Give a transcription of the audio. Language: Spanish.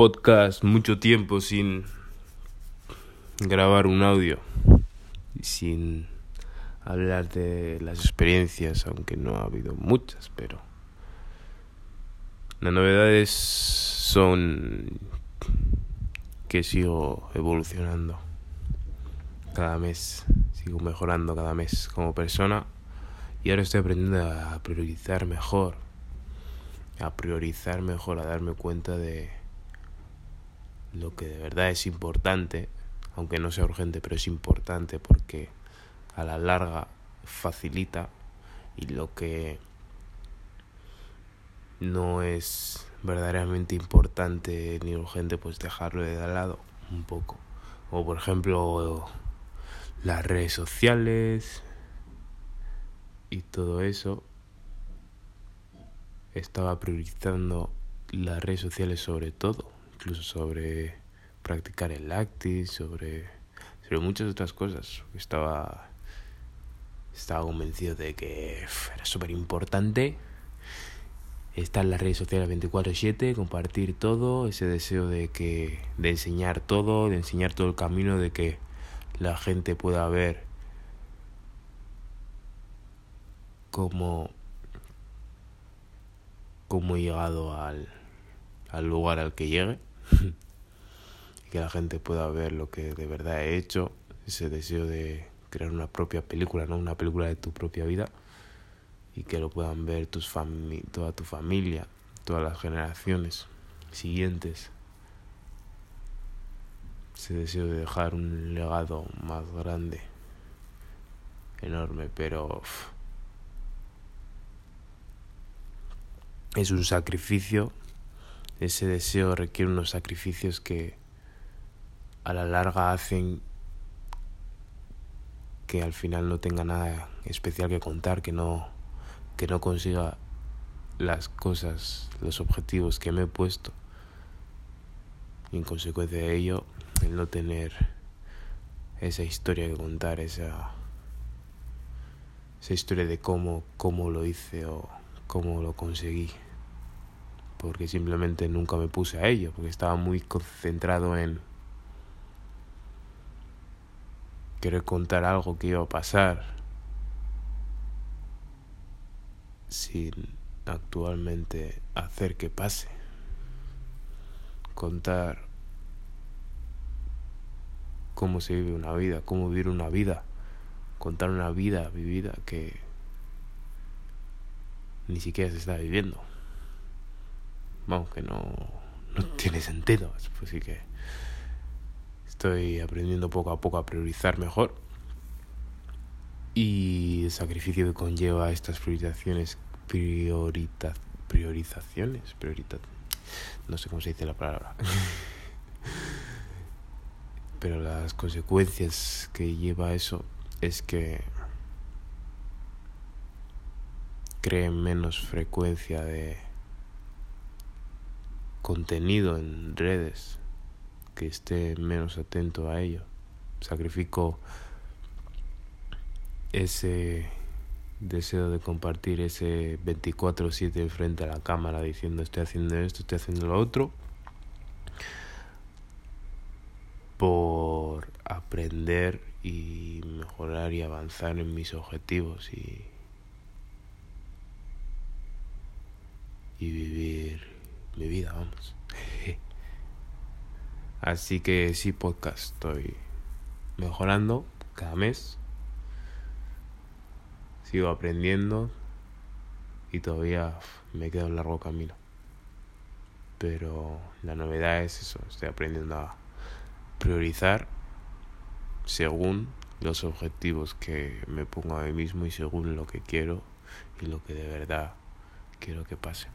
podcast mucho tiempo sin grabar un audio sin hablar de las experiencias, aunque no ha habido muchas, pero las novedades son que sigo evolucionando cada mes, sigo mejorando cada mes como persona y ahora estoy aprendiendo a priorizar mejor, a priorizar mejor, a darme cuenta de lo que de verdad es importante, aunque no sea urgente, pero es importante porque a la larga facilita y lo que no es verdaderamente importante ni urgente, pues dejarlo de lado un poco. O por ejemplo las redes sociales y todo eso. Estaba priorizando las redes sociales sobre todo incluso sobre practicar el actis, sobre, sobre muchas otras cosas. Estaba, estaba convencido de que era súper importante estar en las redes sociales 24/7, compartir todo, ese deseo de que de enseñar todo, de enseñar todo el camino de que la gente pueda ver cómo cómo he llegado al, al lugar al que llegue y que la gente pueda ver lo que de verdad he hecho, ese deseo de crear una propia película, ¿no? Una película de tu propia vida y que lo puedan ver tus fami toda tu familia, todas las generaciones siguientes. Ese deseo de dejar un legado más grande, enorme, pero es un sacrificio ese deseo requiere unos sacrificios que a la larga hacen que al final no tenga nada especial que contar, que no, que no consiga las cosas, los objetivos que me he puesto. Y en consecuencia de ello, el no tener esa historia que contar, esa, esa historia de cómo, cómo lo hice o cómo lo conseguí porque simplemente nunca me puse a ello, porque estaba muy concentrado en querer contar algo que iba a pasar sin actualmente hacer que pase. Contar cómo se vive una vida, cómo vivir una vida, contar una vida vivida que ni siquiera se está viviendo vamos, que no, no tiene sentido. Así que estoy aprendiendo poco a poco a priorizar mejor. Y el sacrificio que conlleva estas priorizaciones, priorita, priorizaciones, priorita, no sé cómo se dice la palabra. Pero las consecuencias que lleva eso es que creen menos frecuencia de contenido en redes que esté menos atento a ello. Sacrifico ese deseo de compartir ese 24/7 frente a la cámara diciendo estoy haciendo esto, estoy haciendo lo otro por aprender y mejorar y avanzar en mis objetivos y, vivir mi Así que sí, podcast, estoy mejorando cada mes. Sigo aprendiendo y todavía me queda un largo camino. Pero la novedad es eso, estoy aprendiendo a priorizar según los objetivos que me pongo a mí mismo y según lo que quiero y lo que de verdad quiero que pase.